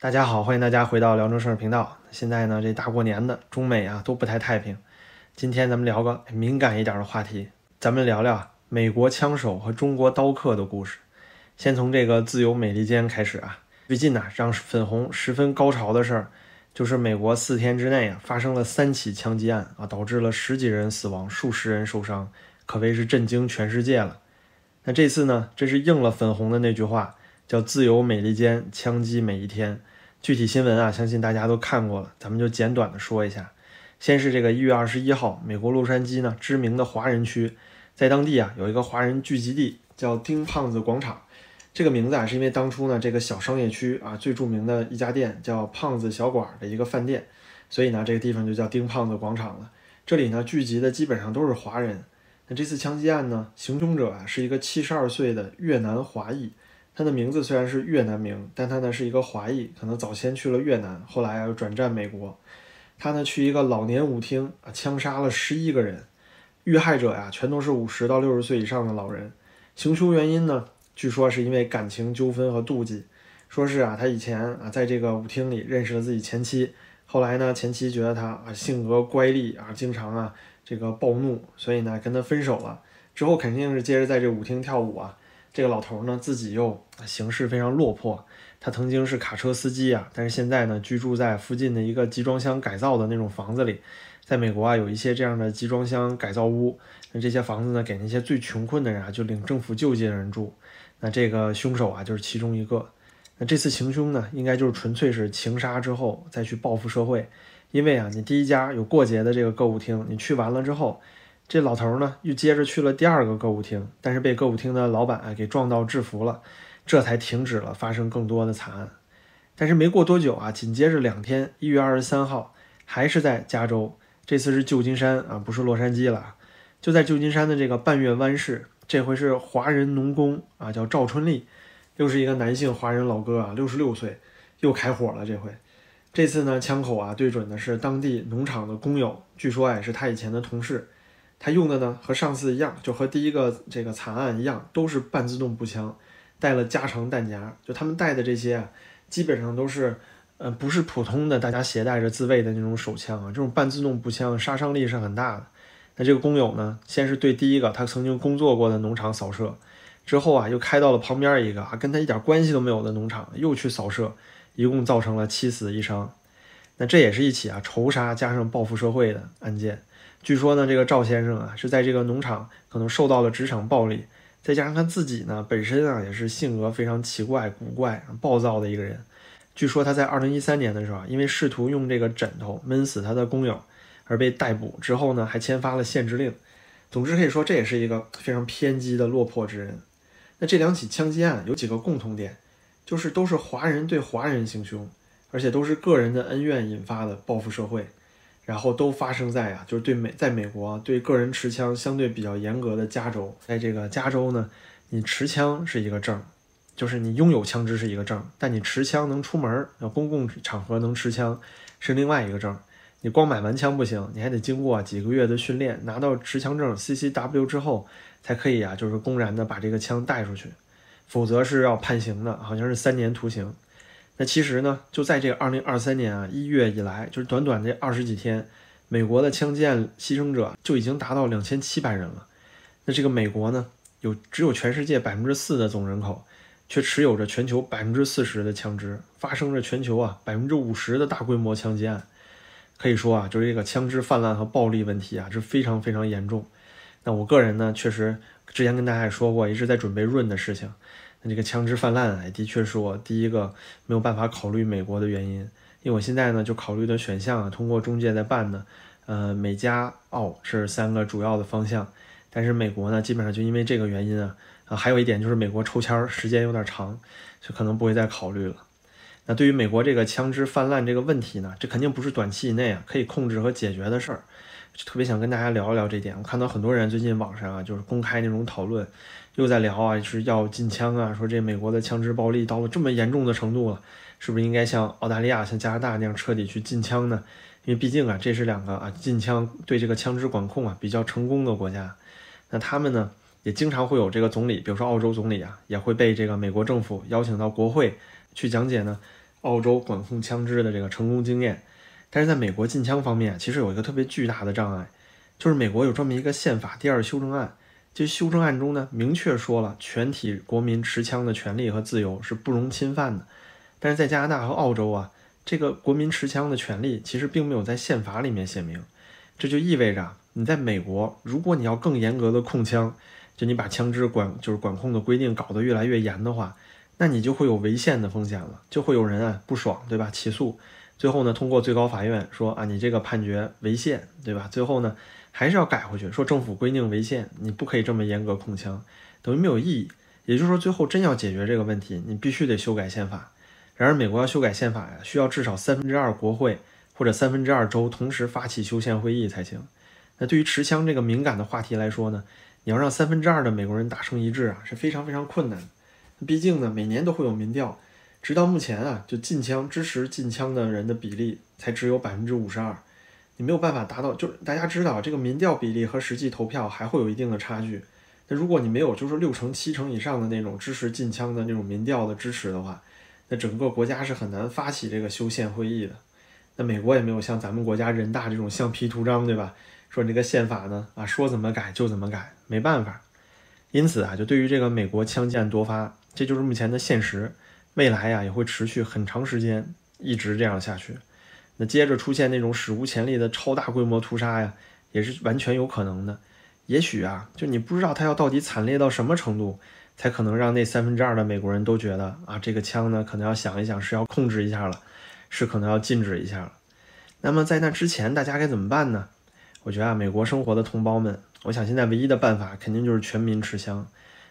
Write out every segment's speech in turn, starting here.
大家好，欢迎大家回到辽宁生频道。现在呢，这大过年的，中美啊都不太太平。今天咱们聊个敏感一点的话题，咱们聊聊美国枪手和中国刀客的故事。先从这个自由美利坚开始啊。最近呢，让粉红十分高潮的事儿，就是美国四天之内啊发生了三起枪击案啊，导致了十几人死亡，数十人受伤，可谓是震惊全世界了。那这次呢，这是应了粉红的那句话。叫自由美利坚枪击每一天，具体新闻啊，相信大家都看过了，咱们就简短的说一下。先是这个一月二十一号，美国洛杉矶呢，知名的华人区，在当地啊有一个华人聚集地，叫丁胖子广场。这个名字啊，是因为当初呢这个小商业区啊最著名的一家店叫胖子小馆的一个饭店，所以呢这个地方就叫丁胖子广场了。这里呢聚集的基本上都是华人。那这次枪击案呢，行凶者啊是一个七十二岁的越南华裔。他的名字虽然是越南名，但他呢是一个华裔，可能早先去了越南，后来又转战美国。他呢去一个老年舞厅啊，枪杀了十一个人，遇害者呀全都是五十到六十岁以上的老人。行凶原因呢，据说是因为感情纠纷和妒忌，说是啊他以前啊在这个舞厅里认识了自己前妻，后来呢前妻觉得他啊性格乖戾啊，经常啊这个暴怒，所以呢跟他分手了。之后肯定是接着在这舞厅跳舞啊。这个老头呢，自己又行事非常落魄。他曾经是卡车司机啊，但是现在呢，居住在附近的一个集装箱改造的那种房子里。在美国啊，有一些这样的集装箱改造屋，那这些房子呢，给那些最穷困的人啊，就领政府救济的人住。那这个凶手啊，就是其中一个。那这次行凶呢，应该就是纯粹是情杀之后再去报复社会。因为啊，你第一家有过节的这个歌舞厅，你去完了之后。这老头呢，又接着去了第二个歌舞厅，但是被歌舞厅的老板给撞到制服了，这才停止了发生更多的惨案。但是没过多久啊，紧接着两天，一月二十三号，还是在加州，这次是旧金山啊，不是洛杉矶了，就在旧金山的这个半月湾市，这回是华人农工啊，叫赵春丽，又是一个男性华人老哥啊，六十六岁，又开火了。这回，这次呢，枪口啊对准的是当地农场的工友，据说哎是他以前的同事。他用的呢和上次一样，就和第一个这个惨案一样，都是半自动步枪，带了加长弹夹。就他们带的这些啊，基本上都是，呃，不是普通的大家携带着自卫的那种手枪啊，这种半自动步枪杀伤力是很大的。那这个工友呢，先是对第一个他曾经工作过的农场扫射，之后啊又开到了旁边一个啊跟他一点关系都没有的农场，又去扫射，一共造成了七死一伤。那这也是一起啊仇杀加上报复社会的案件。据说呢，这个赵先生啊是在这个农场可能受到了职场暴力，再加上他自己呢本身啊也是性格非常奇怪、古怪、暴躁的一个人。据说他在二零一三年的时候，因为试图用这个枕头闷死他的工友而被逮捕，之后呢还签发了限制令。总之可以说这也是一个非常偏激的落魄之人。那这两起枪击案有几个共同点，就是都是华人对华人行凶，而且都是个人的恩怨引发的报复社会。然后都发生在啊，就是对美，在美国对个人持枪相对比较严格的加州，在这个加州呢，你持枪是一个证，就是你拥有枪支是一个证，但你持枪能出门，要公共场合能持枪是另外一个证。你光买完枪不行，你还得经过几个月的训练，拿到持枪证 CCW 之后，才可以啊，就是公然的把这个枪带出去，否则是要判刑的，好像是三年徒刑。那其实呢，就在这个二零二三年啊一月以来，就是短短这二十几天，美国的枪击案牺牲者就已经达到两千七百人了。那这个美国呢，有只有全世界百分之四的总人口，却持有着全球百分之四十的枪支，发生着全球啊百分之五十的大规模枪击案。可以说啊，就是这个枪支泛滥和暴力问题啊，是非常非常严重。那我个人呢，确实之前跟大家也说过，一直在准备润的事情。那这个枪支泛滥，哎，的确是我第一个没有办法考虑美国的原因。因为我现在呢，就考虑的选项啊，通过中介在办的，呃，美加澳是三个主要的方向。但是美国呢，基本上就因为这个原因啊，啊，还有一点就是美国抽签时间有点长，就可能不会再考虑了。那对于美国这个枪支泛滥这个问题呢，这肯定不是短期以内啊可以控制和解决的事儿。就特别想跟大家聊一聊这点。我看到很多人最近网上啊，就是公开那种讨论。又在聊啊，是要禁枪啊，说这美国的枪支暴力到了这么严重的程度了，是不是应该像澳大利亚、像加拿大那样彻底去禁枪呢？因为毕竟啊，这是两个啊禁枪对这个枪支管控啊比较成功的国家。那他们呢，也经常会有这个总理，比如说澳洲总理啊，也会被这个美国政府邀请到国会去讲解呢，澳洲管控枪支的这个成功经验。但是在美国禁枪方面，其实有一个特别巨大的障碍，就是美国有这么一个宪法第二修正案，其实修正案中呢明确说了，全体国民持枪的权利和自由是不容侵犯的。但是在加拿大和澳洲啊，这个国民持枪的权利其实并没有在宪法里面写明，这就意味着你在美国，如果你要更严格的控枪，就你把枪支管就是管控的规定搞得越来越严的话，那你就会有违宪的风险了，就会有人啊不爽，对吧？起诉。最后呢，通过最高法院说啊，你这个判决违宪，对吧？最后呢，还是要改回去，说政府规定违宪，你不可以这么严格控枪，等于没有意义。也就是说，最后真要解决这个问题，你必须得修改宪法。然而，美国要修改宪法呀，需要至少三分之二国会或者三分之二州同时发起修宪会议才行。那对于持枪这个敏感的话题来说呢，你要让三分之二的美国人达成一致啊，是非常非常困难。毕竟呢，每年都会有民调。直到目前啊，就禁枪支持禁枪的人的比例才只有百分之五十二，你没有办法达到。就是大家知道，这个民调比例和实际投票还会有一定的差距。那如果你没有就是六成七成以上的那种支持禁枪的那种民调的支持的话，那整个国家是很难发起这个修宪会议的。那美国也没有像咱们国家人大这种橡皮图章，对吧？说你这个宪法呢啊，说怎么改就怎么改，没办法。因此啊，就对于这个美国枪剑多发，这就是目前的现实。未来呀也会持续很长时间，一直这样下去。那接着出现那种史无前例的超大规模屠杀呀，也是完全有可能的。也许啊，就你不知道他要到底惨烈到什么程度，才可能让那三分之二的美国人都觉得啊，这个枪呢可能要想一想是要控制一下了，是可能要禁止一下了。那么在那之前，大家该怎么办呢？我觉得啊，美国生活的同胞们，我想现在唯一的办法肯定就是全民持枪。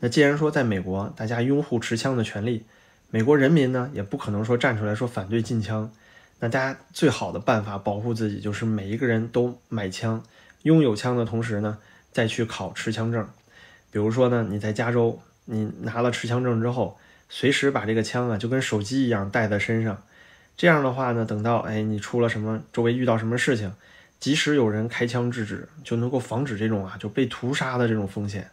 那既然说在美国，大家拥护持枪的权利。美国人民呢，也不可能说站出来说反对禁枪。那大家最好的办法保护自己，就是每一个人都买枪，拥有枪的同时呢，再去考持枪证。比如说呢，你在加州，你拿了持枪证之后，随时把这个枪啊，就跟手机一样带在身上。这样的话呢，等到哎你出了什么，周围遇到什么事情，即使有人开枪制止，就能够防止这种啊就被屠杀的这种风险。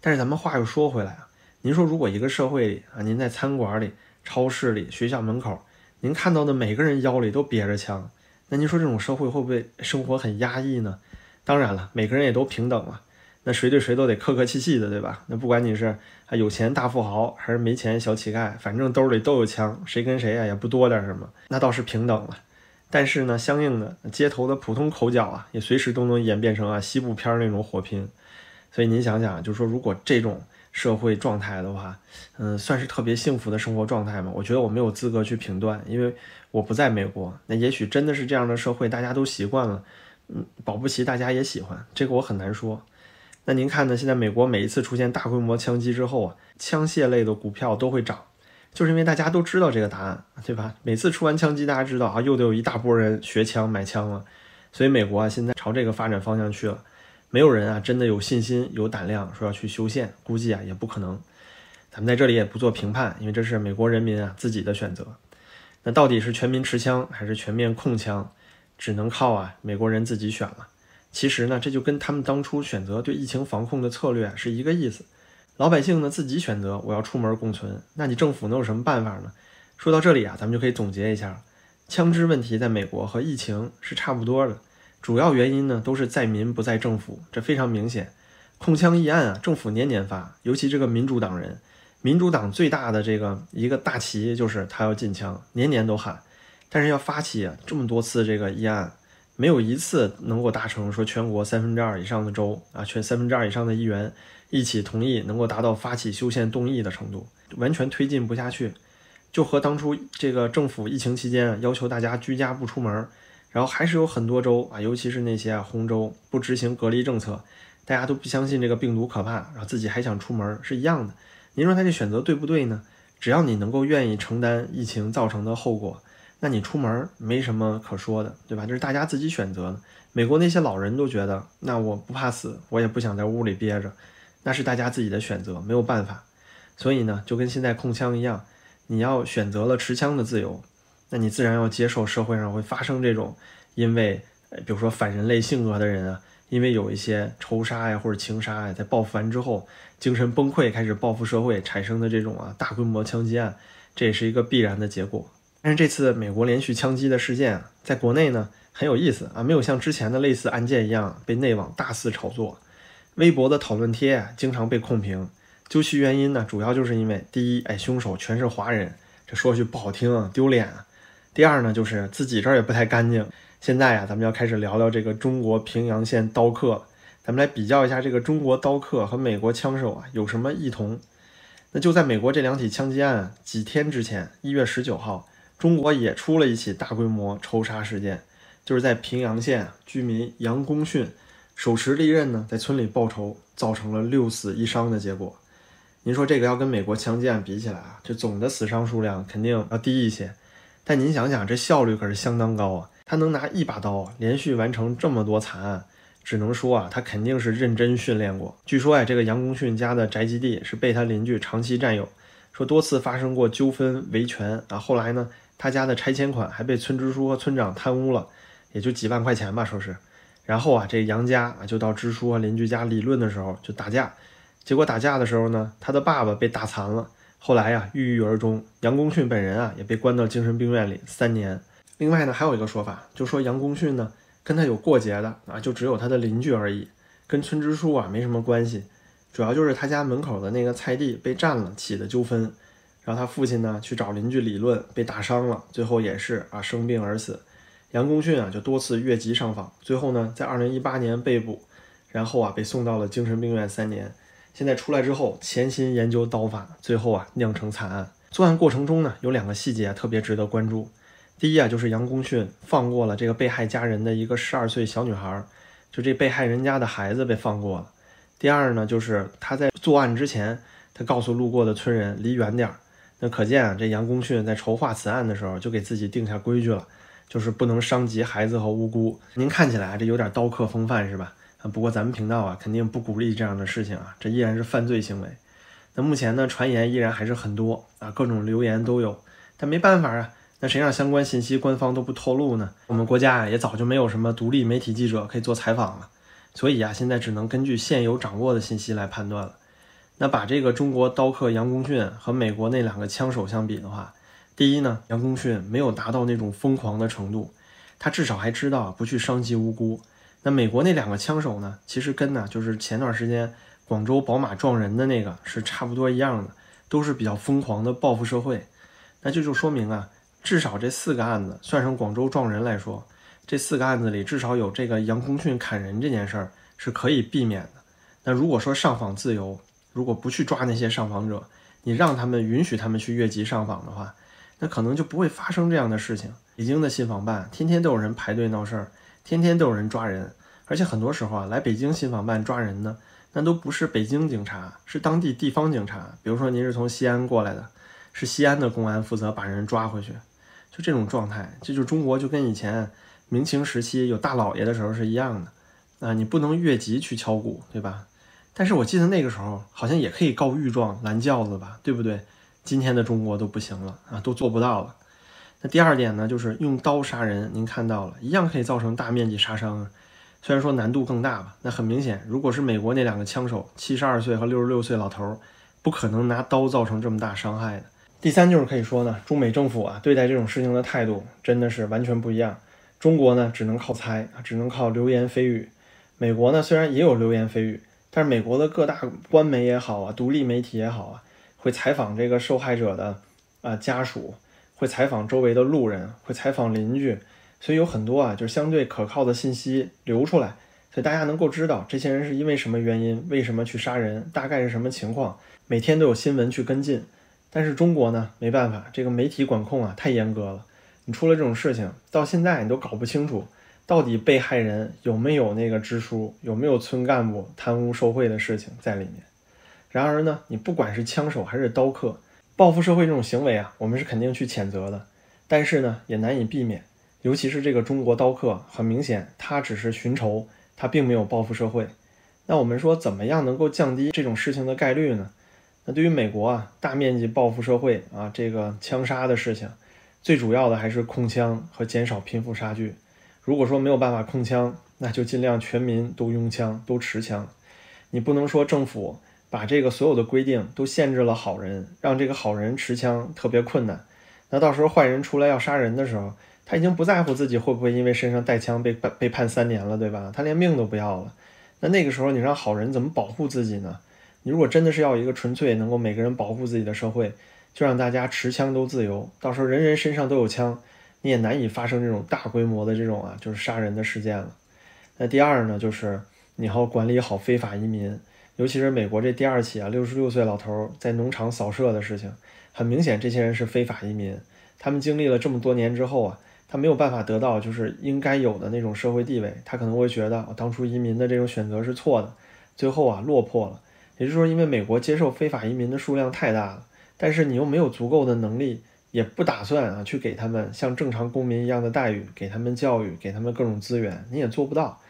但是咱们话又说回来啊。您说，如果一个社会里啊，您在餐馆里、超市里、学校门口，您看到的每个人腰里都别着枪，那您说这种社会会不会生活很压抑呢？当然了，每个人也都平等嘛，那谁对谁都得客客气气的，对吧？那不管你是啊有钱大富豪还是没钱小乞丐，反正兜里都有枪，谁跟谁啊也不多点什么，那倒是平等了。但是呢，相应的街头的普通口角啊，也随时都能演变成啊西部片那种火拼。所以您想想，就是说如果这种。社会状态的话，嗯，算是特别幸福的生活状态吗？我觉得我没有资格去评断，因为我不在美国。那也许真的是这样的社会，大家都习惯了，嗯，保不齐大家也喜欢，这个我很难说。那您看呢？现在美国每一次出现大规模枪击之后啊，枪械类的股票都会涨，就是因为大家都知道这个答案，对吧？每次出完枪击，大家知道啊，又得有一大波人学枪买枪了，所以美国啊，现在朝这个发展方向去了。没有人啊，真的有信心、有胆量说要去修宪，估计啊也不可能。咱们在这里也不做评判，因为这是美国人民啊自己的选择。那到底是全民持枪还是全面控枪，只能靠啊美国人自己选了。其实呢，这就跟他们当初选择对疫情防控的策略是一个意思。老百姓呢自己选择我要出门共存，那你政府能有什么办法呢？说到这里啊，咱们就可以总结一下，枪支问题在美国和疫情是差不多的。主要原因呢，都是在民不在政府，这非常明显。控枪议案啊，政府年年发，尤其这个民主党人，民主党最大的这个一个大旗就是他要禁枪，年年都喊。但是要发起这么多次这个议案，没有一次能够达成说全国三分之二以上的州啊，全三分之二以上的议员一起同意，能够达到发起修宪动议的程度，完全推进不下去。就和当初这个政府疫情期间要求大家居家不出门。然后还是有很多州啊，尤其是那些啊红州不执行隔离政策，大家都不相信这个病毒可怕，然后自己还想出门是一样的。您说他这选择对不对呢？只要你能够愿意承担疫情造成的后果，那你出门没什么可说的，对吧？这是大家自己选择的。美国那些老人都觉得，那我不怕死，我也不想在屋里憋着，那是大家自己的选择，没有办法。所以呢，就跟现在控枪一样，你要选择了持枪的自由。那你自然要接受社会上会发生这种，因为，比如说反人类性格的人啊，因为有一些仇杀呀或者情杀呀，在报复完之后精神崩溃，开始报复社会产生的这种啊大规模枪击案，这也是一个必然的结果。但是这次美国连续枪击的事件啊，在国内呢很有意思啊，没有像之前的类似案件一样被内网大肆炒作，微博的讨论贴啊经常被控评。究其原因呢，主要就是因为第一，哎，凶手全是华人，这说句不好听，啊丢脸啊。第二呢，就是自己这儿也不太干净。现在呀，咱们要开始聊聊这个中国平阳县刀客，咱们来比较一下这个中国刀客和美国枪手啊有什么异同。那就在美国这两起枪击案几天之前，一月十九号，中国也出了一起大规模仇杀事件，就是在平阳县居民杨公训手持利刃呢，在村里报仇，造成了六死一伤的结果。您说这个要跟美国枪击案比起来啊，这总的死伤数量肯定要低一些，但您想想，这效率可是相当高啊！他能拿一把刀连续完成这么多惨案，只能说啊，他肯定是认真训练过。据说啊，这个杨功训家的宅基地是被他邻居长期占有，说多次发生过纠纷维权啊。后来呢，他家的拆迁款还被村支书和村长贪污了，也就几万块钱吧，说是。然后啊，这杨家啊就到支书和邻居家理论的时候就打架。结果打架的时候呢，他的爸爸被打残了，后来呀郁郁而终。杨公训本人啊也被关到精神病院里三年。另外呢还有一个说法，就说杨公训呢跟他有过节的啊，就只有他的邻居而已，跟村支书啊没什么关系。主要就是他家门口的那个菜地被占了起的纠纷，然后他父亲呢去找邻居理论，被打伤了，最后也是啊生病而死。杨公训啊就多次越级上访，最后呢在二零一八年被捕，然后啊被送到了精神病院三年。现在出来之后，潜心研究刀法，最后啊酿成惨案。作案过程中呢，有两个细节特别值得关注。第一啊，就是杨公训放过了这个被害家人的一个十二岁小女孩，就这被害人家的孩子被放过了。第二呢，就是他在作案之前，他告诉路过的村人离远点儿。那可见啊，这杨公训在筹划此案的时候，就给自己定下规矩了，就是不能伤及孩子和无辜。您看起来这有点刀客风范是吧？啊，不过咱们频道啊，肯定不鼓励这样的事情啊，这依然是犯罪行为。那目前呢，传言依然还是很多啊，各种流言都有。但没办法啊，那谁让相关信息官方都不透露呢？我们国家啊，也早就没有什么独立媒体记者可以做采访了，所以啊，现在只能根据现有掌握的信息来判断了。那把这个中国刀客杨功训和美国那两个枪手相比的话，第一呢，杨功训没有达到那种疯狂的程度，他至少还知道不去伤及无辜。那美国那两个枪手呢？其实跟呢就是前段时间广州宝马撞人的那个是差不多一样的，都是比较疯狂的报复社会。那这就说明啊，至少这四个案子算上广州撞人来说，这四个案子里至少有这个杨公训砍人这件事儿是可以避免的。那如果说上访自由，如果不去抓那些上访者，你让他们允许他们去越级上访的话，那可能就不会发生这样的事情。北京的信访办天天都有人排队闹事儿。天天都有人抓人，而且很多时候啊，来北京信访办抓人呢，那都不是北京警察，是当地地方警察。比如说您是从西安过来的，是西安的公安负责把人抓回去，就这种状态，这就中国就跟以前明清时期有大老爷的时候是一样的啊，你不能越级去敲鼓，对吧？但是我记得那个时候好像也可以告御状、拦轿子吧，对不对？今天的中国都不行了啊，都做不到了。那第二点呢，就是用刀杀人，您看到了，一样可以造成大面积杀伤，虽然说难度更大吧。那很明显，如果是美国那两个枪手，七十二岁和六十六岁老头，不可能拿刀造成这么大伤害的。第三就是可以说呢，中美政府啊对待这种事情的态度真的是完全不一样。中国呢只能靠猜啊，只能靠流言蜚语；美国呢虽然也有流言蜚语，但是美国的各大官媒也好啊，独立媒体也好啊，会采访这个受害者的啊家属。会采访周围的路人，会采访邻居，所以有很多啊，就是相对可靠的信息流出来，所以大家能够知道这些人是因为什么原因，为什么去杀人，大概是什么情况，每天都有新闻去跟进。但是中国呢，没办法，这个媒体管控啊太严格了，你出了这种事情，到现在你都搞不清楚，到底被害人有没有那个支书，有没有村干部贪污受贿的事情在里面。然而呢，你不管是枪手还是刀客。报复社会这种行为啊，我们是肯定去谴责的，但是呢，也难以避免。尤其是这个中国刀客，很明显，他只是寻仇，他并没有报复社会。那我们说，怎么样能够降低这种事情的概率呢？那对于美国啊，大面积报复社会啊，这个枪杀的事情，最主要的还是控枪和减少贫富差距。如果说没有办法控枪，那就尽量全民都拥枪，都持枪。你不能说政府。把这个所有的规定都限制了好人，让这个好人持枪特别困难，那到时候坏人出来要杀人的时候，他已经不在乎自己会不会因为身上带枪被判被判三年了，对吧？他连命都不要了。那那个时候你让好人怎么保护自己呢？你如果真的是要一个纯粹能够每个人保护自己的社会，就让大家持枪都自由，到时候人人身上都有枪，你也难以发生这种大规模的这种啊，就是杀人的事件了。那第二呢，就是你要管理好非法移民，尤其是美国这第二起啊，六十六岁老头在农场扫射的事情，很明显这些人是非法移民，他们经历了这么多年之后啊，他没有办法得到就是应该有的那种社会地位，他可能会觉得当初移民的这种选择是错的，最后啊落魄了。也就是说，因为美国接受非法移民的数量太大了。但是你又没有足够的能力，也不打算啊去给他们像正常公民一样的待遇，给他们教育，给他们各种资源，你也做不到。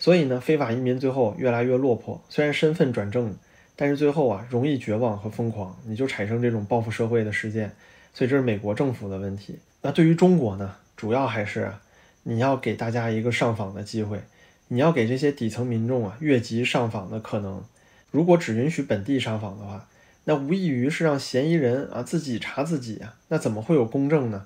所以呢，非法移民最后越来越落魄。虽然身份转正，但是最后啊容易绝望和疯狂，你就产生这种报复社会的事件。所以这是美国政府的问题。那对于中国呢，主要还是啊你要给大家一个上访的机会，你要给这些底层民众啊越级上访的可能。如果只允许本地上访的话，那无异于是让嫌疑人啊自己查自己啊，那怎么会有公正呢？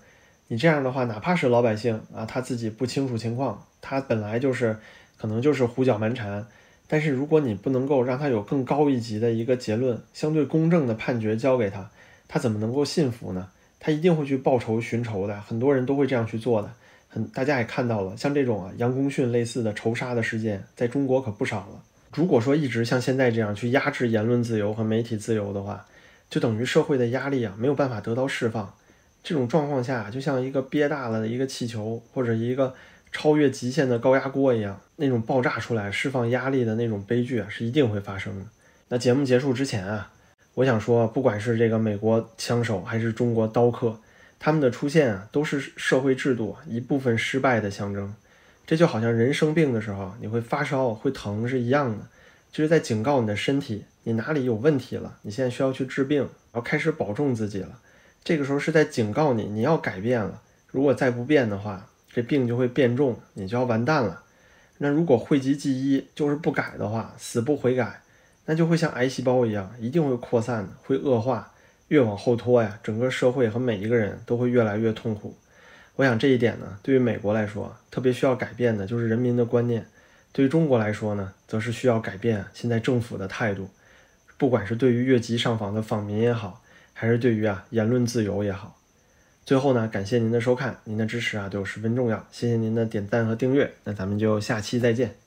你这样的话，哪怕是老百姓啊，他自己不清楚情况，他本来就是可能就是胡搅蛮缠，但是如果你不能够让他有更高一级的一个结论，相对公正的判决交给他，他怎么能够信服呢？他一定会去报仇寻仇的，很多人都会这样去做的。很，大家也看到了，像这种啊杨公训类似的仇杀的事件，在中国可不少了。如果说一直像现在这样去压制言论自由和媒体自由的话，就等于社会的压力啊没有办法得到释放。这种状况下，就像一个憋大了的一个气球，或者一个超越极限的高压锅一样，那种爆炸出来释放压力的那种悲剧啊，是一定会发生的。那节目结束之前啊，我想说，不管是这个美国枪手还是中国刀客，他们的出现啊，都是社会制度一部分失败的象征。这就好像人生病的时候，你会发烧会疼是一样的，就是在警告你的身体，你哪里有问题了，你现在需要去治病，要开始保重自己了。这个时候是在警告你，你要改变了。如果再不变的话，这病就会变重，你就要完蛋了。那如果讳疾忌医，就是不改的话，死不悔改，那就会像癌细胞一样，一定会扩散的，会恶化。越往后拖呀，整个社会和每一个人都会越来越痛苦。我想这一点呢，对于美国来说，特别需要改变的就是人民的观念；对于中国来说呢，则是需要改变现在政府的态度，不管是对于越级上访的访民也好，还是对于啊言论自由也好。最后呢，感谢您的收看，您的支持啊对我十分重要，谢谢您的点赞和订阅，那咱们就下期再见。